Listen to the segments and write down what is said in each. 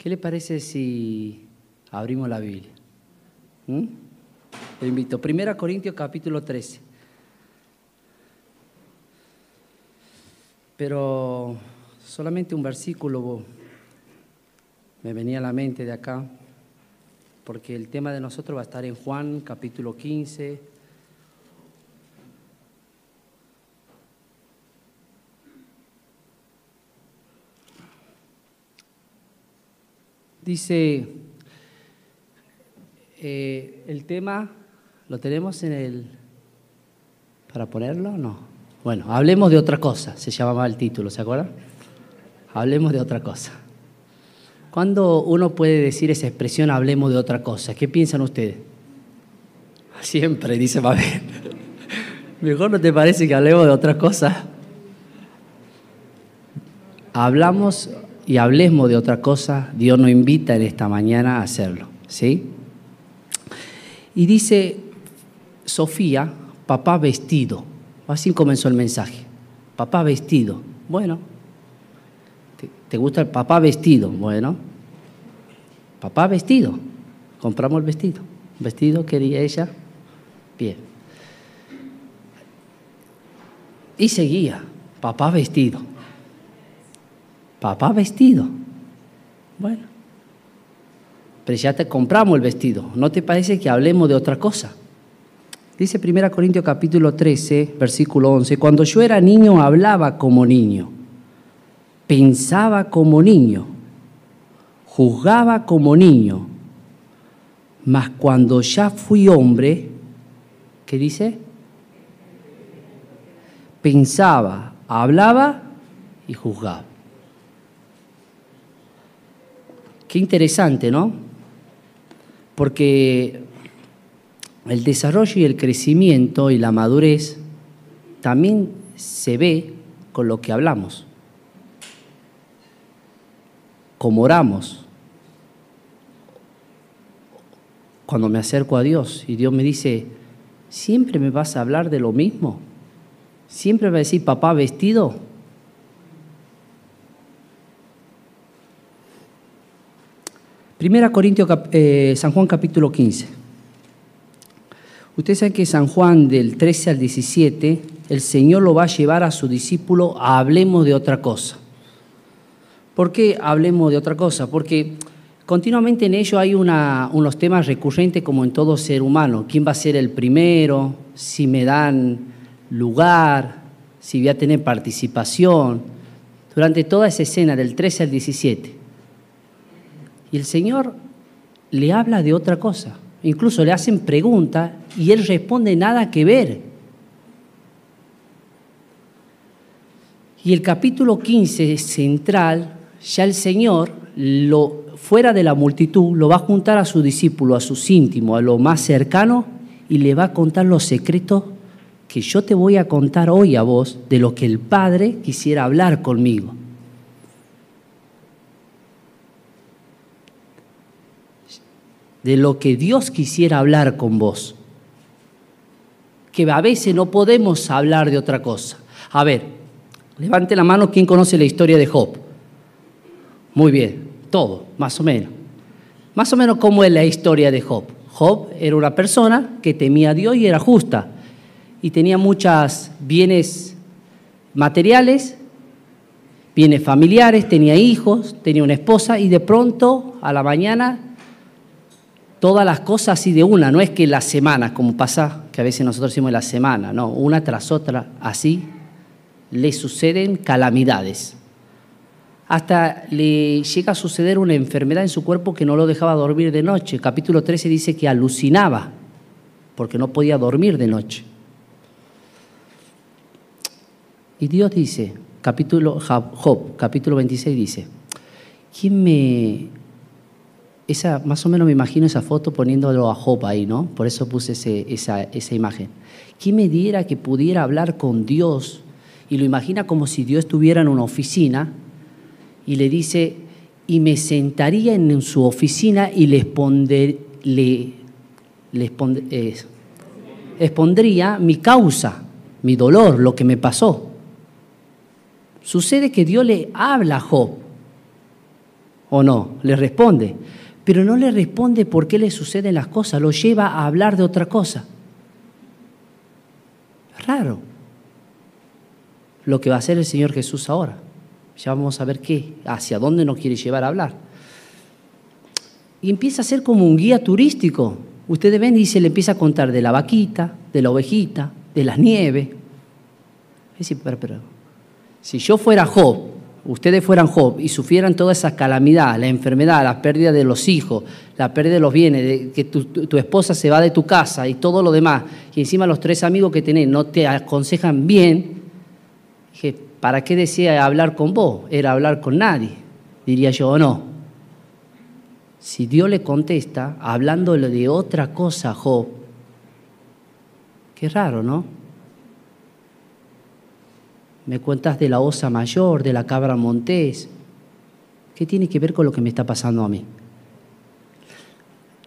¿Qué le parece si abrimos la Biblia? ¿Mm? Le invito. Primera Corintios capítulo 13. Pero solamente un versículo me venía a la mente de acá, porque el tema de nosotros va a estar en Juan capítulo 15. Dice, eh, el tema, ¿lo tenemos en el... para ponerlo? No. Bueno, hablemos de otra cosa, se llamaba el título, ¿se acuerdan? Hablemos de otra cosa. ¿Cuándo uno puede decir esa expresión, hablemos de otra cosa? ¿Qué piensan ustedes? Siempre, dice Mabel. ¿Mejor no te parece que hablemos de otra cosa? Hablamos y hablemos de otra cosa, Dios nos invita en esta mañana a hacerlo, ¿sí? Y dice Sofía, papá vestido. Así comenzó el mensaje. Papá vestido. Bueno, ¿te, gusta el papá vestido? Bueno, papá vestido. Compramos el vestido. ¿Vestido quería ella? Bien. Y seguía, papá vestido. Papá vestido. Bueno, pero ya te compramos el vestido. ¿No te parece que hablemos de otra cosa? Dice 1 Corintios capítulo 13, versículo 11, cuando yo era niño hablaba como niño, pensaba como niño, juzgaba como niño, mas cuando ya fui hombre, ¿qué dice? Pensaba, hablaba y juzgaba. Qué interesante, ¿no? Porque el desarrollo y el crecimiento y la madurez también se ve con lo que hablamos, como oramos. Cuando me acerco a Dios y Dios me dice, ¿siempre me vas a hablar de lo mismo? ¿Siempre me va a decir papá vestido? Primera Corintios, eh, San Juan capítulo 15. Usted sabe que San Juan del 13 al 17, el Señor lo va a llevar a su discípulo a hablemos de otra cosa. ¿Por qué hablemos de otra cosa? Porque continuamente en ello hay unos temas recurrentes como en todo ser humano. ¿Quién va a ser el primero? Si me dan lugar, si voy a tener participación. Durante toda esa escena del 13 al 17 y el Señor le habla de otra cosa. Incluso le hacen preguntas y él responde nada que ver. Y el capítulo 15 central, ya el Señor, lo, fuera de la multitud, lo va a juntar a su discípulo, a sus íntimos, a lo más cercano, y le va a contar los secretos que yo te voy a contar hoy a vos de lo que el Padre quisiera hablar conmigo. De lo que Dios quisiera hablar con vos. Que a veces no podemos hablar de otra cosa. A ver, levante la mano quien conoce la historia de Job. Muy bien, todo, más o menos. Más o menos cómo es la historia de Job. Job era una persona que temía a Dios y era justa. Y tenía muchos bienes materiales, bienes familiares, tenía hijos, tenía una esposa y de pronto a la mañana todas las cosas así de una, no es que las semanas, como pasa que a veces nosotros decimos la semana, no, una tras otra, así le suceden calamidades. Hasta le llega a suceder una enfermedad en su cuerpo que no lo dejaba dormir de noche. Capítulo 13 dice que alucinaba porque no podía dormir de noche. Y Dios dice, capítulo Job, capítulo 26 dice, ¿quién me esa, más o menos me imagino esa foto poniéndolo a Job ahí, ¿no? Por eso puse esa, esa imagen. ¿Quién me diera que pudiera hablar con Dios? Y lo imagina como si Dios estuviera en una oficina y le dice, y me sentaría en su oficina y le, le, eh, expondría mi causa, mi dolor, lo que me pasó. Sucede que Dios le habla a Job ¿O no? Le responde. Pero no le responde por qué le suceden las cosas, lo lleva a hablar de otra cosa. Raro. Lo que va a hacer el Señor Jesús ahora. Ya vamos a ver qué, hacia dónde nos quiere llevar a hablar. Y empieza a ser como un guía turístico. Ustedes ven y se le empieza a contar de la vaquita, de la ovejita, de las nieves. Es pero, pero, si yo fuera Job, ustedes fueran Job y sufrieran toda esa calamidad, la enfermedad, la pérdida de los hijos, la pérdida de los bienes, que tu, esposa se va de tu casa y todo lo demás, y encima los tres amigos que tenés no te aconsejan bien, dije, ¿para qué decía hablar con vos? Era hablar con nadie, diría yo, o no. Si Dios le contesta hablándole de otra cosa a Job, qué raro, ¿no? Me cuentas de la osa mayor, de la cabra montés. ¿Qué tiene que ver con lo que me está pasando a mí?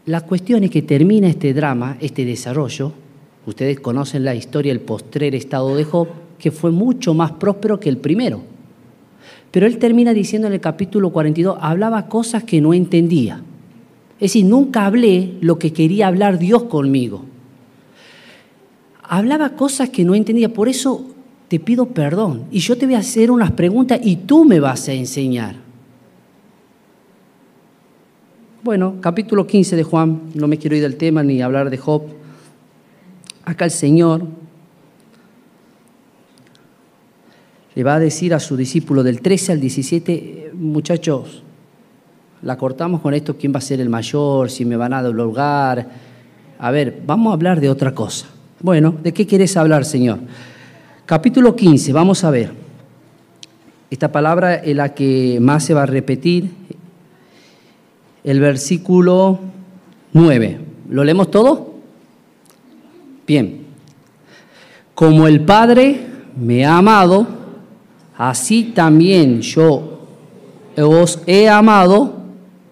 La cuestión es que termina este drama, este desarrollo. Ustedes conocen la historia, el postrer estado de Job, que fue mucho más próspero que el primero. Pero él termina diciendo en el capítulo 42, hablaba cosas que no entendía. Es decir, nunca hablé lo que quería hablar Dios conmigo. Hablaba cosas que no entendía. Por eso te pido perdón y yo te voy a hacer unas preguntas y tú me vas a enseñar. Bueno, capítulo 15 de Juan, no me quiero ir del tema ni hablar de Job. Acá el Señor le va a decir a su discípulo del 13 al 17, muchachos, la cortamos con esto, quién va a ser el mayor, si me van a dar lugar. A ver, vamos a hablar de otra cosa. Bueno, ¿de qué quieres hablar, Señor? Capítulo 15, vamos a ver. Esta palabra es la que más se va a repetir. El versículo 9. ¿Lo leemos todo? Bien. Como el Padre me ha amado, así también yo os he amado,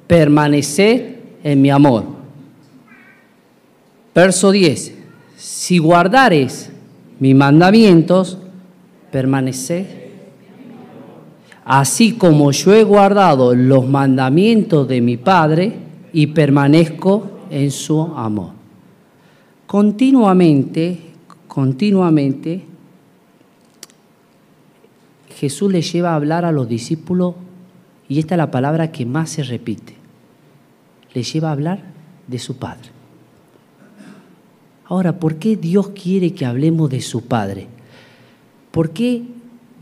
permaneced en mi amor. Verso 10. Si guardares mis mandamientos, permaneced. Así como yo he guardado los mandamientos de mi Padre y permanezco en su amor. Continuamente, continuamente, Jesús le lleva a hablar a los discípulos, y esta es la palabra que más se repite, le lleva a hablar de su Padre. Ahora, ¿por qué Dios quiere que hablemos de su Padre? ¿Por qué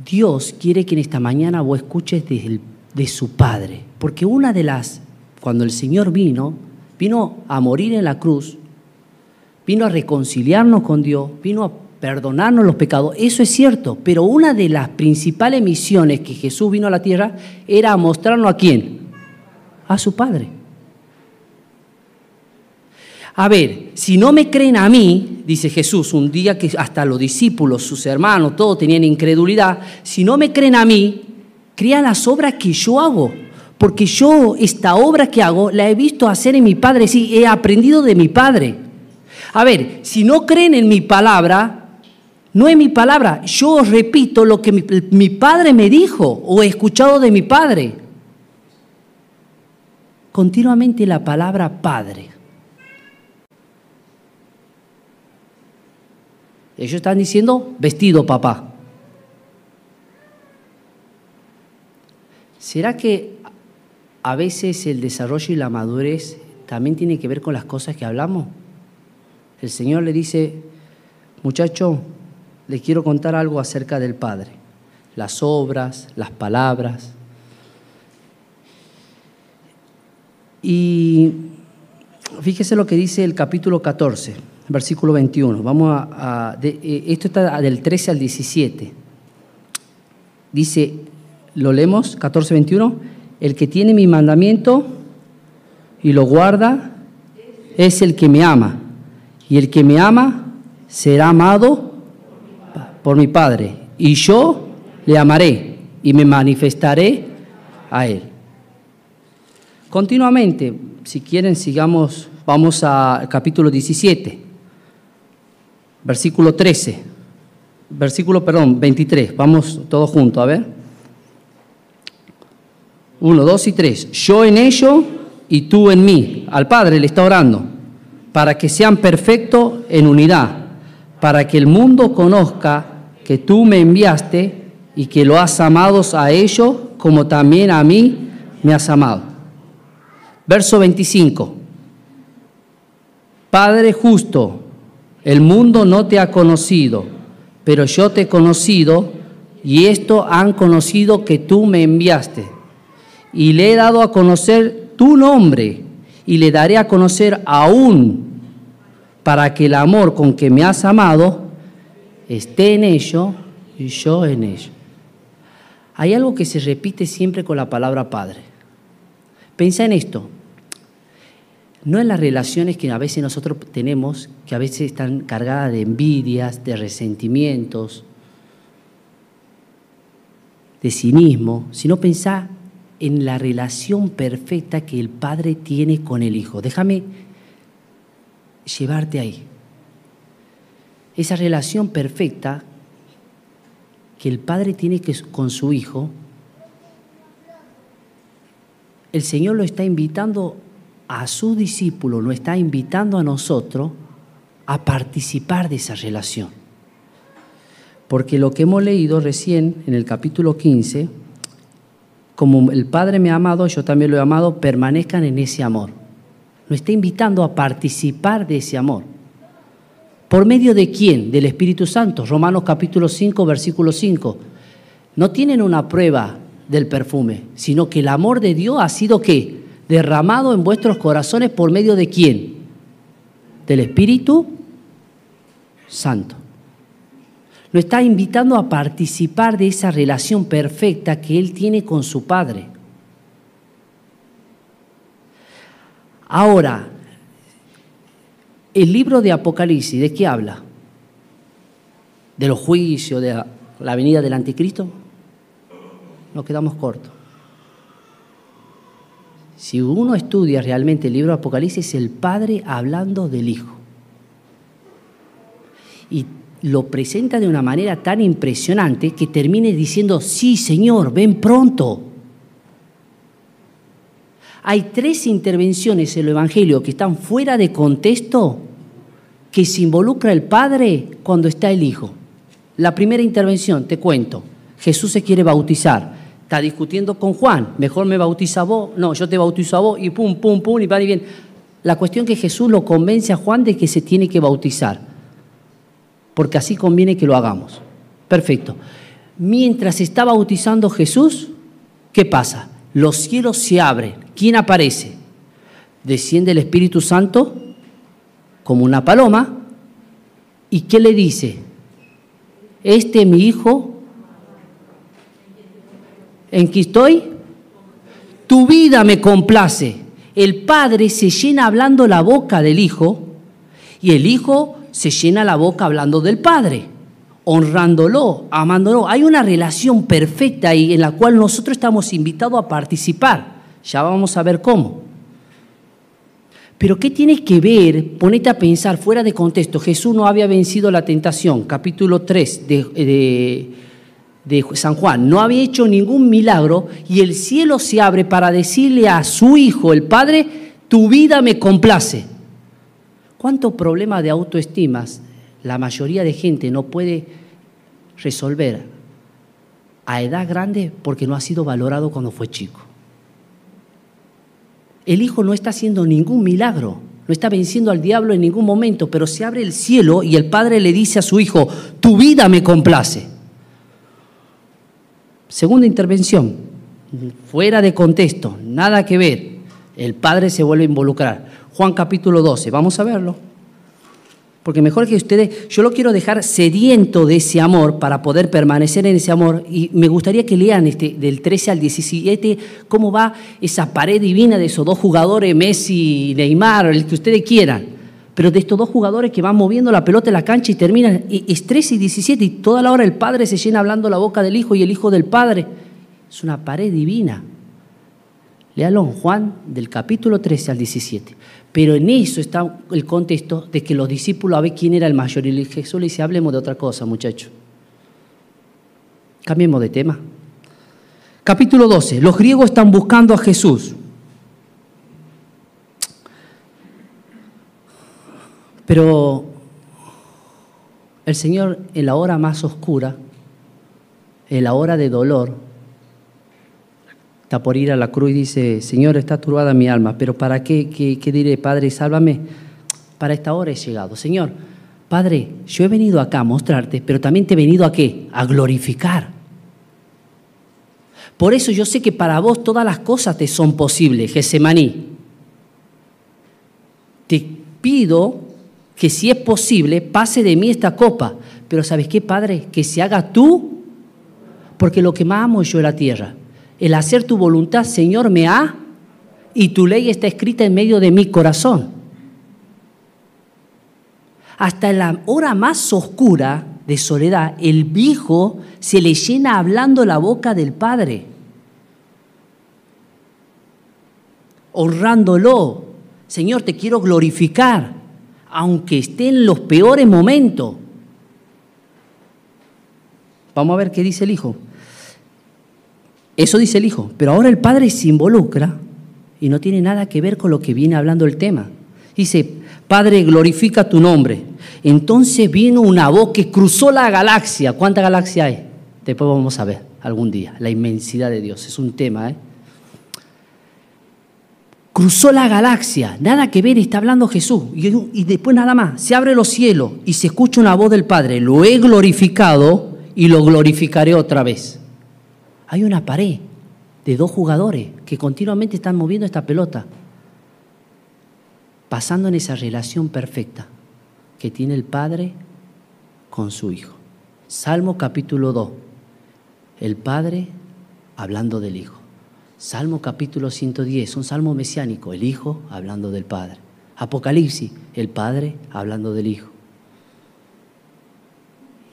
Dios quiere que en esta mañana vos escuches de, de su Padre? Porque una de las, cuando el Señor vino, vino a morir en la cruz, vino a reconciliarnos con Dios, vino a perdonarnos los pecados, eso es cierto, pero una de las principales misiones que Jesús vino a la tierra era mostrarnos a quién, a su Padre. A ver, si no me creen a mí, dice Jesús, un día que hasta los discípulos, sus hermanos, todos tenían incredulidad, si no me creen a mí, crean las obras que yo hago. Porque yo esta obra que hago la he visto hacer en mi Padre, sí, he aprendido de mi Padre. A ver, si no creen en mi palabra, no es mi palabra, yo repito lo que mi, mi Padre me dijo o he escuchado de mi Padre. Continuamente la palabra Padre. Ellos están diciendo, vestido papá. ¿Será que a veces el desarrollo y la madurez también tiene que ver con las cosas que hablamos? El Señor le dice, muchacho, le quiero contar algo acerca del Padre. Las obras, las palabras. Y fíjese lo que dice el capítulo 14 versículo 21. Vamos a, eh, esto está del 13 al 17. Dice, lo leemos, 14, 21. El que tiene mi mandamiento y lo guarda es el que me ama. Y el que me ama será amado por mi Padre. Y yo le amaré y me manifestaré a él. Continuamente, si quieren, sigamos, vamos al capítulo 17 versículo 13, versículo, perdón, 23, vamos todos juntos, a ver. Uno, dos y tres. Yo en ello y tú en mí. Al Padre le está orando. Para que sean perfectos en unidad. Para que el mundo conozca que tú me enviaste y que lo has amado a ellos como también a mí me has amado. Verso 25. Padre justo, el mundo no te ha conocido, pero yo te he conocido y esto han conocido que tú me enviaste. Y le he dado a conocer tu nombre y le daré a conocer aún para que el amor con que me has amado esté en ello y yo en ello. Hay algo que se repite siempre con la palabra Padre. Pensa en esto. No en las relaciones que a veces nosotros tenemos, que a veces están cargadas de envidias, de resentimientos, de cinismo, sino pensá en la relación perfecta que el Padre tiene con el Hijo. Déjame llevarte ahí. Esa relación perfecta que el Padre tiene con su Hijo, el Señor lo está invitando a su discípulo, lo está invitando a nosotros a participar de esa relación. Porque lo que hemos leído recién en el capítulo 15, como el Padre me ha amado, yo también lo he amado, permanezcan en ese amor. Nos está invitando a participar de ese amor. ¿Por medio de quién? Del Espíritu Santo. Romanos capítulo 5, versículo 5. No tienen una prueba del perfume, sino que el amor de Dios ha sido qué? Derramado en vuestros corazones por medio de quién? Del Espíritu Santo. Lo está invitando a participar de esa relación perfecta que él tiene con su Padre. Ahora, el libro de Apocalipsis, ¿de qué habla? ¿De los juicios, de la venida del anticristo? Nos quedamos cortos. Si uno estudia realmente el libro de Apocalipsis, es el Padre hablando del Hijo. Y lo presenta de una manera tan impresionante que termine diciendo, sí, Señor, ven pronto. Hay tres intervenciones en el Evangelio que están fuera de contexto que se involucra el Padre cuando está el Hijo. La primera intervención, te cuento, Jesús se quiere bautizar, está discutiendo con Juan, mejor me bautiza vos, no, yo te bautizo a vos y pum, pum, pum, y va y bien. La cuestión es que Jesús lo convence a Juan de que se tiene que bautizar porque así conviene que lo hagamos. Perfecto. Mientras está bautizando Jesús, ¿qué pasa? Los cielos se abren. ¿Quién aparece? Desciende el Espíritu Santo como una paloma. ¿Y qué le dice? Este mi hijo, en que estoy, tu vida me complace. El Padre se llena hablando la boca del Hijo y el Hijo se llena la boca hablando del Padre, honrándolo, amándolo. Hay una relación perfecta en la cual nosotros estamos invitados a participar. Ya vamos a ver cómo. Pero ¿qué tiene que ver? Ponete a pensar fuera de contexto. Jesús no había vencido la tentación, capítulo 3 de, de San Juan. No había hecho ningún milagro y el cielo se abre para decirle a su hijo, el Padre, tu vida me complace. ¿Cuántos problemas de autoestimas la mayoría de gente no puede resolver a edad grande porque no ha sido valorado cuando fue chico? El hijo no está haciendo ningún milagro, no está venciendo al diablo en ningún momento, pero se abre el cielo y el padre le dice a su hijo, tu vida me complace. Segunda intervención, fuera de contexto, nada que ver, el padre se vuelve a involucrar. Juan capítulo 12. Vamos a verlo. Porque mejor que ustedes, yo lo quiero dejar sediento de ese amor para poder permanecer en ese amor. Y me gustaría que lean este, del 13 al 17 cómo va esa pared divina de esos dos jugadores, Messi, Neymar, el que ustedes quieran. Pero de estos dos jugadores que van moviendo la pelota en la cancha y terminan, es 13 y 17 y toda la hora el Padre se llena hablando la boca del Hijo y el Hijo del Padre. Es una pared divina. Léalo en Juan del capítulo 13 al 17. Pero en eso está el contexto de que los discípulos a ver quién era el mayor. Y Jesús le dice, hablemos de otra cosa, muchachos. Cambiemos de tema. Capítulo 12. Los griegos están buscando a Jesús. Pero el Señor en la hora más oscura, en la hora de dolor, está por ir a la cruz y dice, Señor, está turbada mi alma, pero ¿para qué? ¿Qué, diré, Padre, sálvame? Para esta hora he llegado. Señor, Padre, yo he venido acá a mostrarte, pero también te he venido a qué? A glorificar. Por eso yo sé que para vos todas las cosas te son posibles, Gesemaní. Te pido que si es posible, pase de mí esta copa. Pero ¿sabes qué, Padre? Que se haga tú, porque lo que más amo yo es la tierra. El hacer tu voluntad, Señor, me ha, y tu ley está escrita en medio de mi corazón hasta la hora más oscura de soledad, el viejo se le llena hablando la boca del Padre, honrándolo. Señor, te quiero glorificar, aunque esté en los peores momentos. Vamos a ver qué dice el hijo. Eso dice el hijo, pero ahora el padre se involucra y no tiene nada que ver con lo que viene hablando el tema. Dice, Padre, glorifica tu nombre. Entonces vino una voz que cruzó la galaxia. ¿Cuánta galaxia hay? Después vamos a ver algún día. La inmensidad de Dios. Es un tema, ¿eh? Cruzó la galaxia. Nada que ver, está hablando Jesús. Y, después nada más. Se abre los cielos y se escucha una voz del Padre. Lo he glorificado y lo glorificaré otra vez. Hay una pared de dos jugadores que continuamente están moviendo esta pelota pasando en esa relación perfecta que tiene el Padre con su Hijo. Salmo capítulo 2, el Padre hablando del Hijo. Salmo capítulo 110, un salmo mesiánico, el Hijo hablando del Padre. Apocalipsis, el Padre hablando del Hijo.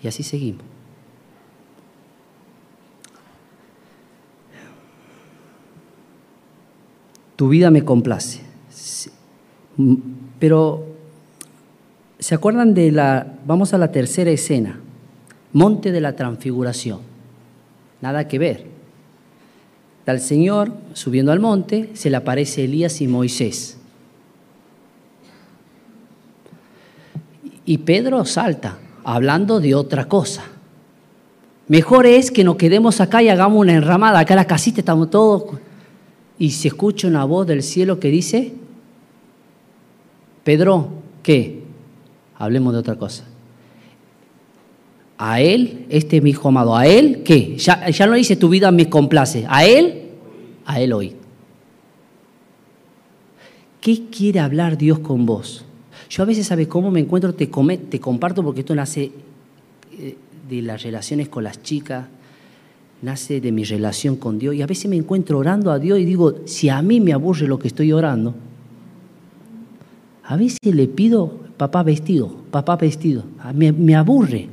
Y así seguimos. Tu vida me complace. Pero, ¿se acuerdan de la, vamos a la tercera escena, Monte de la Transfiguración? Nada que ver. El Señor subiendo al monte, se le aparece Elías y Moisés. Y Pedro salta, hablando de otra cosa. Mejor es que nos quedemos acá y hagamos una enramada. Acá en la casita estamos todos. Y se escucha una voz del cielo que dice, Pedro, ¿qué? Hablemos de otra cosa. A él, este es mi hijo amado, a él, ¿qué? Ya, ya no dice tu vida me complace. A él, a él hoy. ¿Qué quiere hablar Dios con vos? Yo a veces, ¿sabes cómo me encuentro? Te, te comparto porque esto nace eh, de las relaciones con las chicas, nace de mi relación con Dios. Y a veces me encuentro orando a Dios y digo, si a mí me aburre lo que estoy orando, a veces le pido, papá vestido, papá vestido. Ah, me, aburre,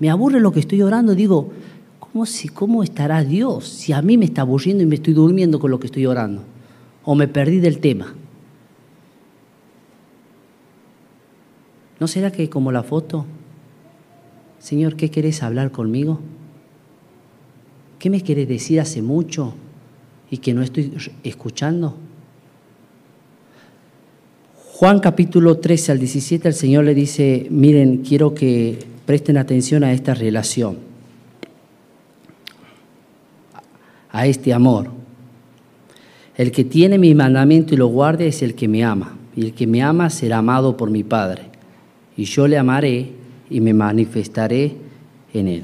me aburre lo que estoy orando. Digo, ¿cómo, si, ¿cómo estará Dios si a mí me está aburriendo y me estoy durmiendo con lo que estoy orando? O me perdí del tema. ¿No será que como la foto? Señor, ¿qué querés hablar conmigo? ¿Qué me querés decir hace mucho y que no estoy escuchando? Juan capítulo 13 al 17, el Señor le dice, miren, quiero que presten atención a esta relación, a este amor. El que tiene mi mandamiento y lo guarde es el que me ama, y el que me ama será amado por mi Padre, y yo le amaré y me manifestaré en él.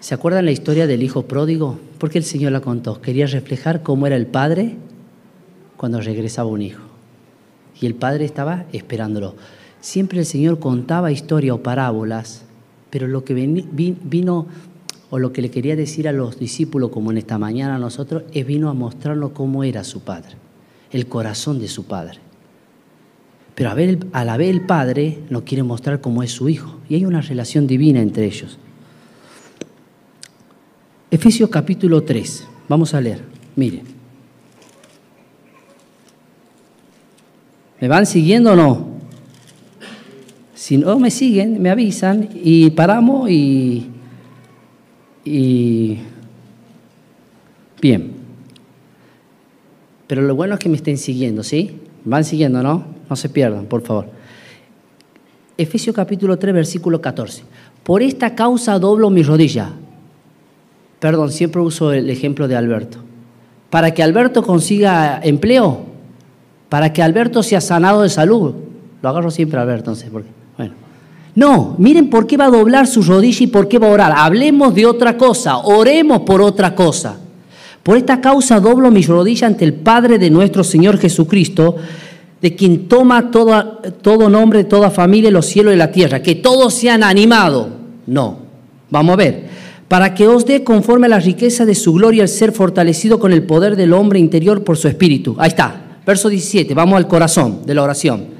¿Se acuerdan la historia del hijo pródigo? Porque el Señor la contó. Quería reflejar cómo era el Padre cuando regresaba un hijo y el padre estaba esperándolo. Siempre el Señor contaba historias o parábolas, pero lo que vino, o lo que le quería decir a los discípulos, como en esta mañana a nosotros, es vino a mostrarnos cómo era su padre, el corazón de su padre. Pero a, ver, la vez el padre nos quiere mostrar cómo es su hijo, y hay una relación divina entre ellos. Efesios capítulo 3, vamos a leer, miren. ¿Me van siguiendo o no? Si no me siguen, me avisan y paramos y, y Bien. Pero lo bueno es que me estén siguiendo, ¿sí? Van siguiendo, ¿no? No se pierdan, por favor. Efesios capítulo 3, versículo 14. Por esta causa doblo mi rodilla. Perdón, siempre uso el ejemplo de Alberto. Para que Alberto consiga empleo, para que Alberto sea sanado de salud. Lo agarro siempre a Alberto, entonces, porque. No, miren por qué va a doblar su rodilla y por qué va a orar. Hablemos de otra cosa, oremos por otra cosa. Por esta causa doblo mi rodilla ante el Padre de nuestro Señor Jesucristo, de quien toma todo, todo nombre, toda familia, los cielos y la tierra, que todos sean animados. No, vamos a ver. Para que os dé conforme a la riqueza de su gloria el ser fortalecido con el poder del hombre interior por su espíritu. Ahí está, verso 17, vamos al corazón de la oración.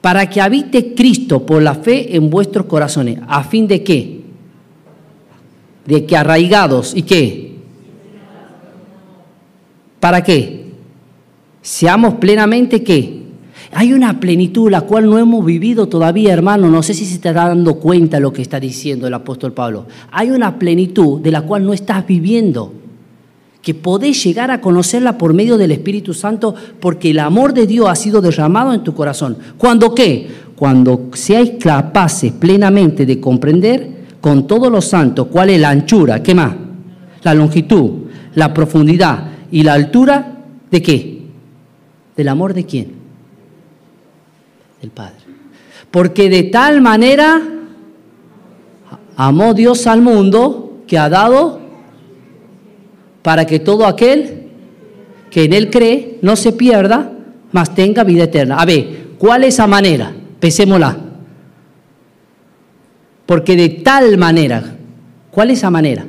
Para que habite Cristo por la fe en vuestros corazones, a fin de qué? De que arraigados y qué? ¿Para qué? Seamos plenamente qué? Hay una plenitud la cual no hemos vivido todavía, hermano. No sé si se está dando cuenta lo que está diciendo el apóstol Pablo. Hay una plenitud de la cual no estás viviendo, que podés llegar a conocerla por medio del Espíritu Santo, porque el amor de Dios ha sido derramado en tu corazón. ¿Cuándo qué? Cuando seáis capaces plenamente de comprender con todos los santos cuál es la anchura, ¿qué más? La longitud, la profundidad y la altura de qué? ¿Del amor de quién? Del Padre. Porque de tal manera amó Dios al mundo que ha dado para que todo aquel que en Él cree no se pierda, mas tenga vida eterna. A ver, ¿cuál es esa manera? Pesémosla. Porque de tal manera, ¿cuál es esa manera?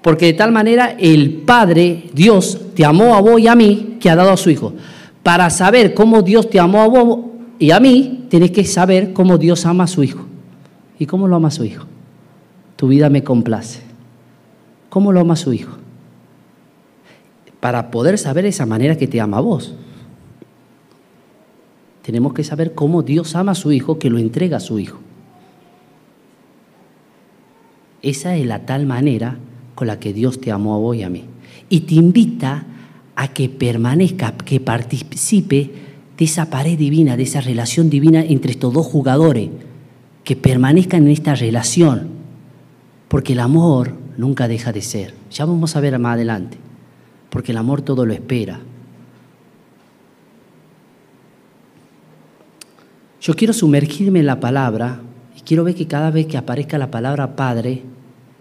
Porque de tal manera el Padre, Dios, te amó a vos y a mí, que ha dado a su Hijo. Para saber cómo Dios te amó a vos y a mí, tienes que saber cómo Dios ama a su Hijo. ¿Y cómo lo ama a su Hijo? Tu vida me complace. ¿Cómo lo ama su Hijo? Para poder saber esa manera que te ama a vos. Tenemos que saber cómo Dios ama a su Hijo, que lo entrega a su Hijo. Esa es la tal manera con la que Dios te amó a vos y a mí. Y te invita a que permanezca, que participe de esa pared divina, de esa relación divina entre estos dos jugadores, que permanezcan en esta relación, porque el amor nunca deja de ser. Ya vamos a ver más adelante, porque el amor todo lo espera. Yo quiero sumergirme en la palabra y quiero ver que cada vez que aparezca la palabra Padre,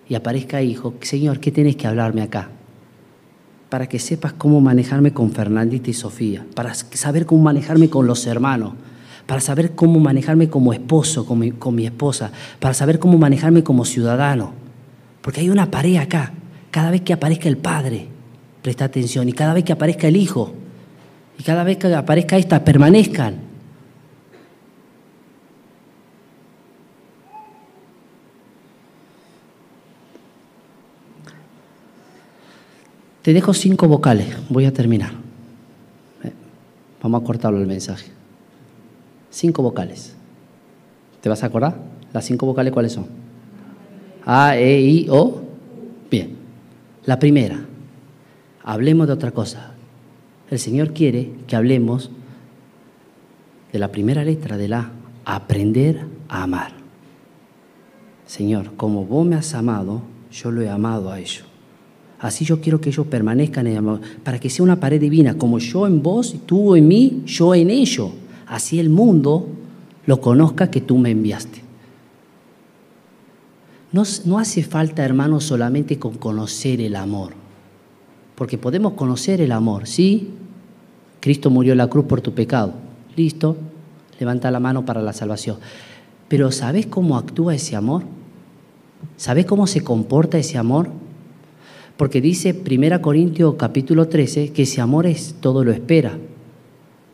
y aparezca hijo, Señor, ¿qué tienes que hablarme acá? Para que sepas cómo manejarme con Fernandita y Sofía, para saber cómo manejarme con los hermanos, para saber cómo manejarme como esposo, con mi, con mi esposa, para saber cómo manejarme como ciudadano. Porque hay una pared acá. Cada vez que aparezca el Padre, presta atención, y cada vez que aparezca el Hijo, y cada vez que aparezca esta, permanezcan. Te dejo cinco vocales, voy a terminar. Eh, vamos a cortarlo el mensaje. Cinco vocales. ¿Te vas a acordar? ¿Las cinco vocales cuáles son? A, E, I, O. Bien. La primera, hablemos de otra cosa. El Señor quiere que hablemos de la primera letra de la aprender a amar. Señor, como vos me has amado, yo lo he amado a ellos. Así yo quiero que ellos permanezcan en amor, para que sea una pared divina, como yo en vos y tú en mí, yo en ellos. Así el mundo lo conozca que tú me enviaste. No, hace falta, hermanos, solamente con conocer el amor, porque podemos conocer el amor, ¿sí? Cristo murió en la cruz por tu pecado, listo, levanta la mano para la salvación. Pero ¿sabes cómo actúa ese amor? ¿Sabes cómo se comporta ese amor? Porque dice 1 Corintios capítulo 13 que ese amor es todo lo espera.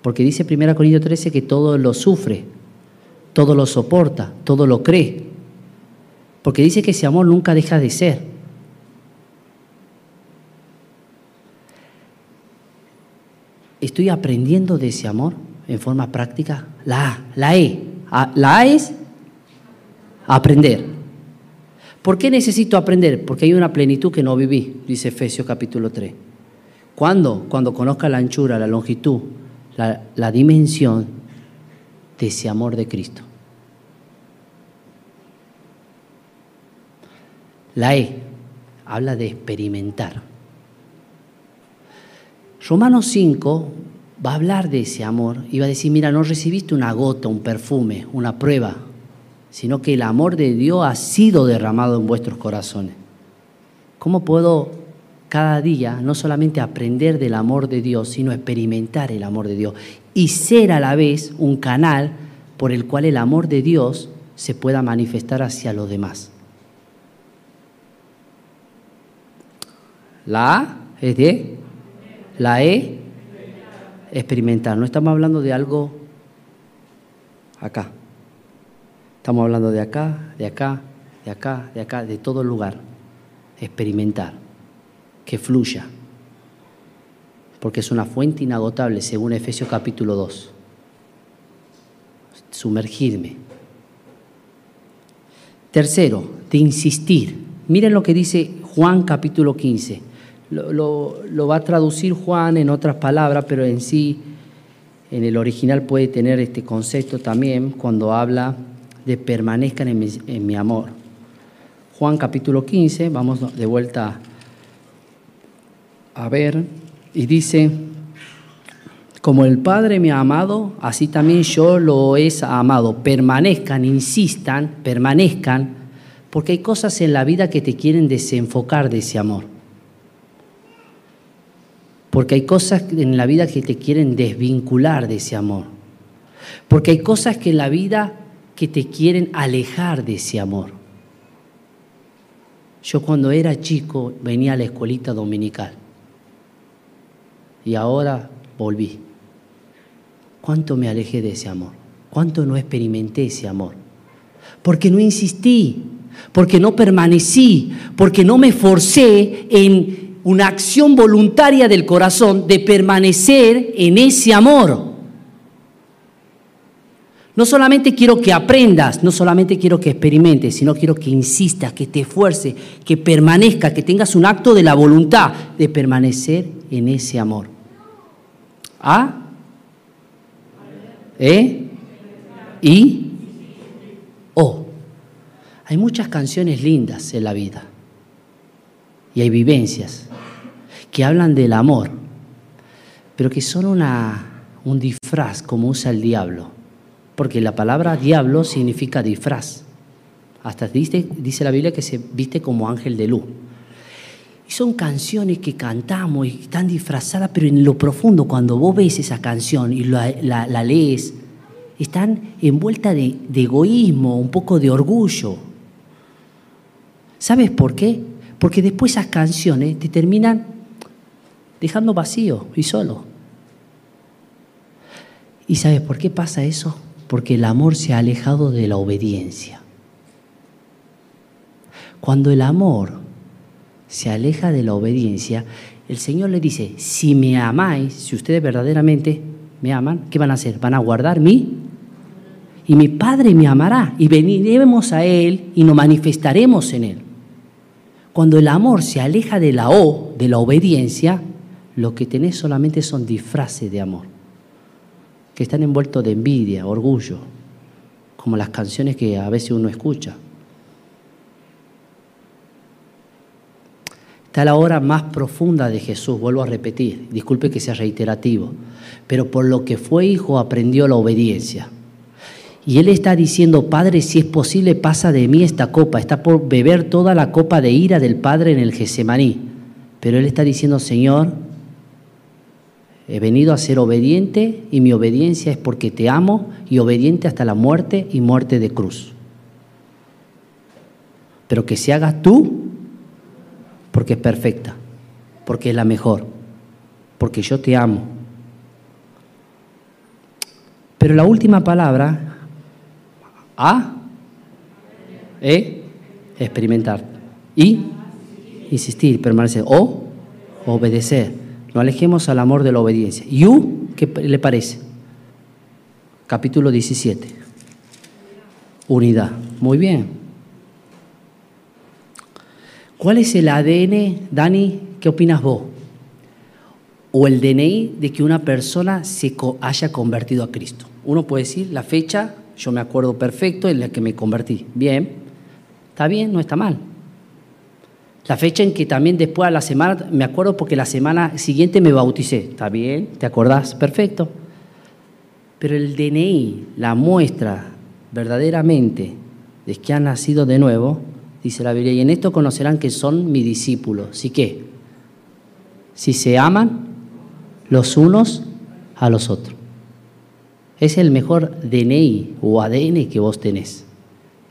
Porque dice 1 Corintios 13 que todo lo sufre, todo lo soporta, todo lo cree. Porque dice que ese amor nunca deja de ser. ¿Estoy aprendiendo de ese amor en forma práctica? La A, la E. La A es aprender. ¿Por qué necesito aprender? Porque hay una plenitud que no viví, dice Efesios capítulo 3. ¿Cuándo? Cuando conozca la anchura, la longitud, la, la dimensión de ese amor de Cristo. La E habla de experimentar. Romanos 5 va a hablar de ese amor y va a decir, mira, no recibiste una gota, un perfume, una prueba, sino que el amor de Dios ha sido derramado en vuestros corazones. ¿Cómo puedo cada día no solamente aprender del amor de Dios, sino experimentar el amor de Dios y ser a la vez un canal por el cual el amor de Dios se pueda manifestar hacia los demás? La A es de, la E, experimentar. No estamos hablando de algo acá. Estamos hablando de acá, de acá, de acá, de acá, de todo lugar. Experimentar. Que fluya. Porque es una fuente inagotable, según Efesios capítulo 2. Sumergirme. Tercero, de insistir. Miren lo que dice Juan capítulo 15 lo, va a traducir Juan en otras palabras, pero en sí, en el original puede tener este concepto también cuando habla de permanezcan en mi, en mi amor. Juan capítulo 15, vamos de vuelta a ver, y dice, como el Padre me ha amado, así también yo lo he amado. Permanezcan, insistan, permanezcan, porque hay cosas en la vida que te quieren desenfocar de ese amor. Porque hay cosas en la vida que te quieren desvincular de ese amor. Porque hay cosas que en la vida que te quieren alejar de ese amor. Yo cuando era chico venía a la escuelita dominical y ahora volví. ¿Cuánto me alejé de ese amor? ¿Cuánto no experimenté ese amor? Porque no insistí, porque no permanecí, porque no me forcé en una acción voluntaria del corazón de permanecer en ese amor. No solamente quiero que aprendas, no solamente quiero que experimentes, sino quiero que insistas, que te esfuerces, que permanezcas, que tengas un acto de la voluntad de permanecer en ese amor. ¿Ah? ¿Eh? ¿Y? Oh. Hay muchas canciones lindas en la vida y hay vivencias que hablan del amor, pero que son una, un disfraz como usa el diablo, porque la palabra diablo significa disfraz. Hasta dice, dice la Biblia que se viste como ángel de luz. Y son canciones que cantamos y están disfrazadas, pero en lo profundo, cuando vos ves esa canción y la, la, lees, están envueltas de, de egoísmo, un poco de orgullo. ¿Sabes por qué? Porque después esas canciones te terminan dejando vacío y solo. ¿Y sabes por qué pasa eso? Porque el amor se ha alejado de la obediencia. Cuando el amor se aleja de la obediencia, el Señor le dice, si me amáis, si ustedes verdaderamente me aman, ¿qué van a hacer? Van a guardar mí y mi Padre me amará y veniremos a Él y nos manifestaremos en Él. Cuando el amor se aleja de la O, de la obediencia, lo que tenés solamente son disfraces de amor, que están envueltos de envidia, orgullo, como las canciones que a veces uno escucha. Está la hora más profunda de Jesús, vuelvo a repetir, disculpe que sea reiterativo, pero por lo que fue hijo aprendió la obediencia. Y él está diciendo, Padre, si es posible, pasa de mí esta copa. Está por beber toda la copa de ira del Padre en el Gesemaní. Pero él está diciendo, Señor, he venido a ser obediente y mi obediencia es porque te amo y obediente hasta la muerte y muerte de cruz. Pero que se haga tú porque es perfecta, porque es la mejor, porque yo te amo. Pero la última palabra a e, experimentar y insistir, permanecer o obedecer. No alejemos al amor de la obediencia. ¿Y U qué le parece? Capítulo 17. Unidad. Muy bien. ¿Cuál es el ADN, Dani? ¿Qué opinas vos? O el DNI de que una persona se haya convertido a Cristo. Uno puede decir la fecha, yo me acuerdo perfecto en la que me convertí. Bien, está bien, no está mal. La fecha en que también después a la semana, me acuerdo porque la semana siguiente me bauticé. Está bien, ¿te acordás? Perfecto. Pero el DNI, la muestra verdaderamente de que han nacido de nuevo, dice la Biblia, y en esto conocerán que son mis discípulos. ¿Sí qué? Si se aman los unos a los otros. Es el mejor DNI o ADN que vos tenés,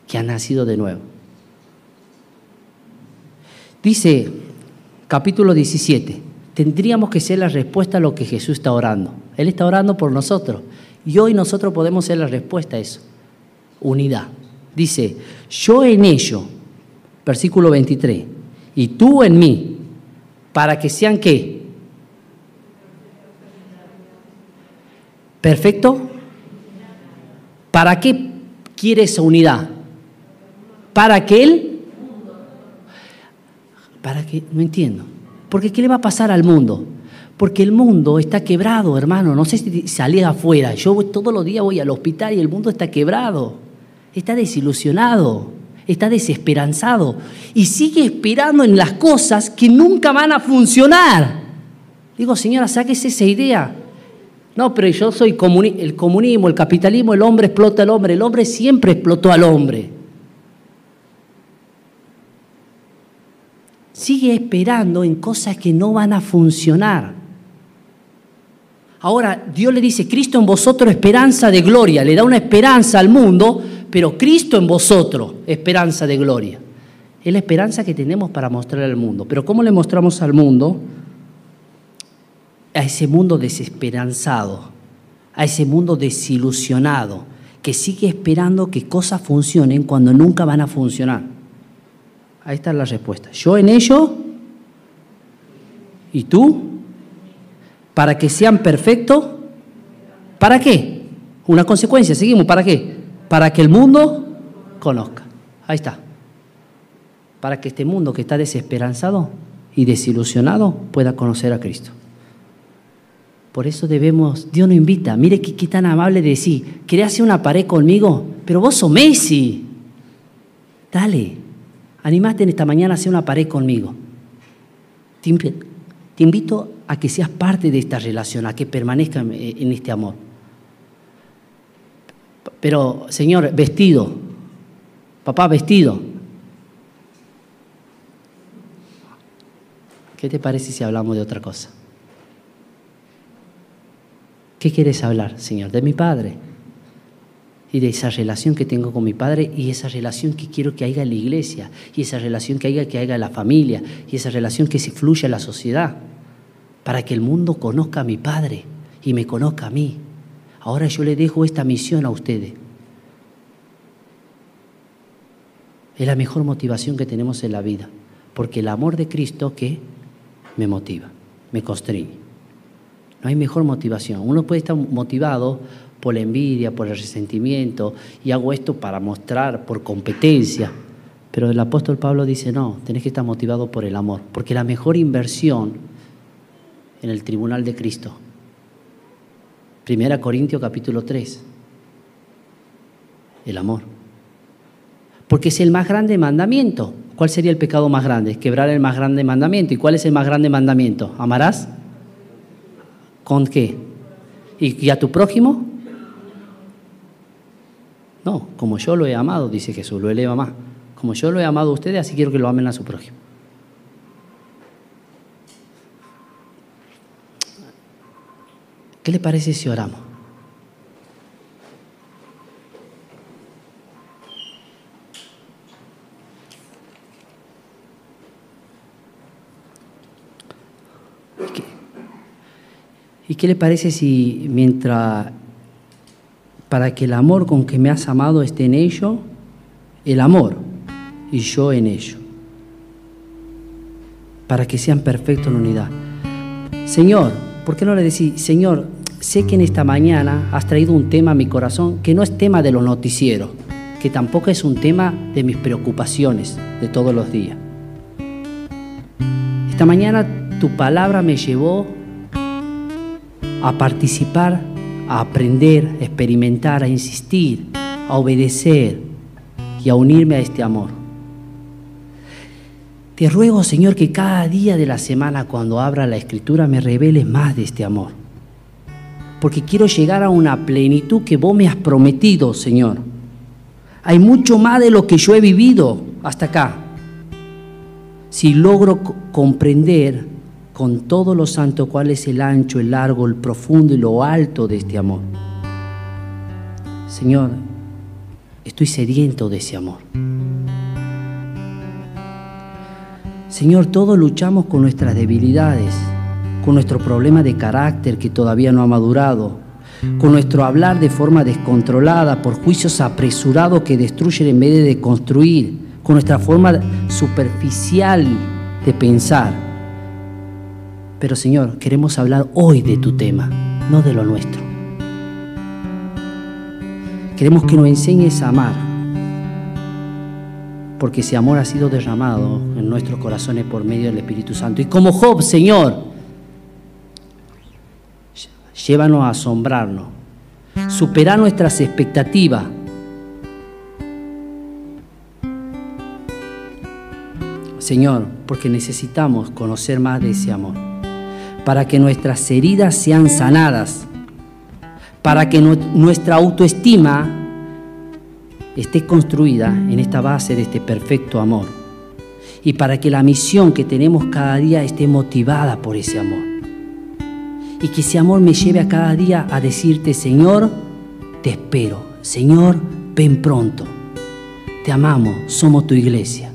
que ha nacido de nuevo. Dice capítulo 17, tendríamos que ser la respuesta a lo que Jesús está orando. Él está orando por nosotros. Y hoy nosotros podemos ser la respuesta a eso. Unidad. Dice, yo en ello, versículo 23, y tú en mí, para que sean qué? Perfecto. ¿Para qué quiere esa unidad? Para que Él... Para que... No entiendo. Porque ¿qué le va a pasar al mundo? Porque el mundo está quebrado, hermano. No sé si salís afuera. Yo todos los días voy al hospital y el mundo está quebrado. Está desilusionado. Está desesperanzado. Y sigue esperando en las cosas que nunca van a funcionar. Digo, señora, sáquese esa idea. No, pero yo soy el comunismo, el capitalismo, el hombre explota al hombre. El hombre siempre explotó al hombre. Sigue esperando en cosas que no van a funcionar. Ahora Dios le dice, Cristo en vosotros esperanza de gloria, le da una esperanza al mundo, pero Cristo en vosotros esperanza de gloria. Es la esperanza que tenemos para mostrar al mundo. Pero ¿cómo le mostramos al mundo? A ese mundo desesperanzado, a ese mundo desilusionado, que sigue esperando que cosas funcionen cuando nunca van a funcionar. Ahí está la respuesta. Yo en ello y tú para que sean perfectos. ¿Para qué? Una consecuencia, seguimos, ¿para qué? Para que el mundo conozca. Ahí está. Para que este mundo que está desesperanzado y desilusionado pueda conocer a Cristo. Por eso debemos, Dios nos invita, mire qué, tan amable de decir, ¿querés hacer una pared conmigo? Pero vos sos Messi. Dale, animate en esta mañana a hacer una pared conmigo. Te, invito a que seas parte de esta relación, a que permanezca en este amor. Pero, Señor, vestido, papá, vestido. ¿Qué te parece si hablamos de otra cosa? ¿Qué quieres hablar, Señor? De mi Padre y de esa relación que tengo con mi Padre y esa relación que quiero que haya en la iglesia y esa relación que haya que haya en la familia y esa relación que se fluya en la sociedad para que el mundo conozca a mi Padre y me conozca a mí. Ahora yo le dejo esta misión a ustedes. Es la mejor motivación que tenemos en la vida, porque el amor de Cristo que me motiva, me constriñe. No hay mejor motivación. Uno puede estar motivado por la envidia, por el resentimiento, y hago esto para mostrar, por competencia. Pero el apóstol Pablo dice, no, tenés que estar motivado por el amor, porque la mejor inversión en el tribunal de Cristo. Primera Corintios capítulo 3. El amor. Porque es el más grande mandamiento. ¿Cuál sería el pecado más grande? Quebrar el más grande mandamiento. ¿Y cuál es el más grande mandamiento? ¿Amarás? ¿Con qué? ¿Y, a tu prójimo? No, como yo lo he amado, dice Jesús, lo eleva más. Como yo lo he amado a ustedes, así quiero que lo amen a su prójimo. ¿Qué le parece si oramos? ¿Y qué le parece si mientras, para que el amor con que me has amado esté en ello, el amor y yo en ello, para que sean perfectos en unidad? Señor, ¿por qué no le decís, Señor, sé que en esta mañana has traído un tema a mi corazón que no es tema de los noticieros, que tampoco es un tema de mis preocupaciones de todos los días? Esta mañana tu palabra me llevó a participar, a aprender, a experimentar, a insistir, a obedecer y a unirme a este amor. Te ruego, Señor, que cada día de la semana cuando abra la escritura me reveles más de este amor. Porque quiero llegar a una plenitud que vos me has prometido, Señor. Hay mucho más de lo que yo he vivido hasta acá. Si logro comprender con todo lo santo cuál es el ancho, el largo, el profundo y lo alto de este amor. Señor, estoy sediento de ese amor. Señor, todos luchamos con nuestras debilidades, con nuestro problema de carácter que todavía no ha madurado, con nuestro hablar de forma descontrolada por juicios apresurados que destruyen en vez de construir, con nuestra forma superficial de pensar. Pero Señor, queremos hablar hoy de tu tema, no de lo nuestro. Queremos que nos enseñes a amar, porque ese amor ha sido derramado en nuestros corazones por medio del Espíritu Santo. Y como Job, Señor, llévanos a asombrarnos, superar nuestras expectativas. Señor, porque necesitamos conocer más de ese amor para que nuestras heridas sean sanadas, para que nuestra autoestima esté construida en esta base de este perfecto amor y para que la misión que tenemos cada día esté motivada por ese amor. Y que ese amor me lleve a cada día a decirte, Señor, te espero, Señor, ven pronto, te amamos, somos tu iglesia.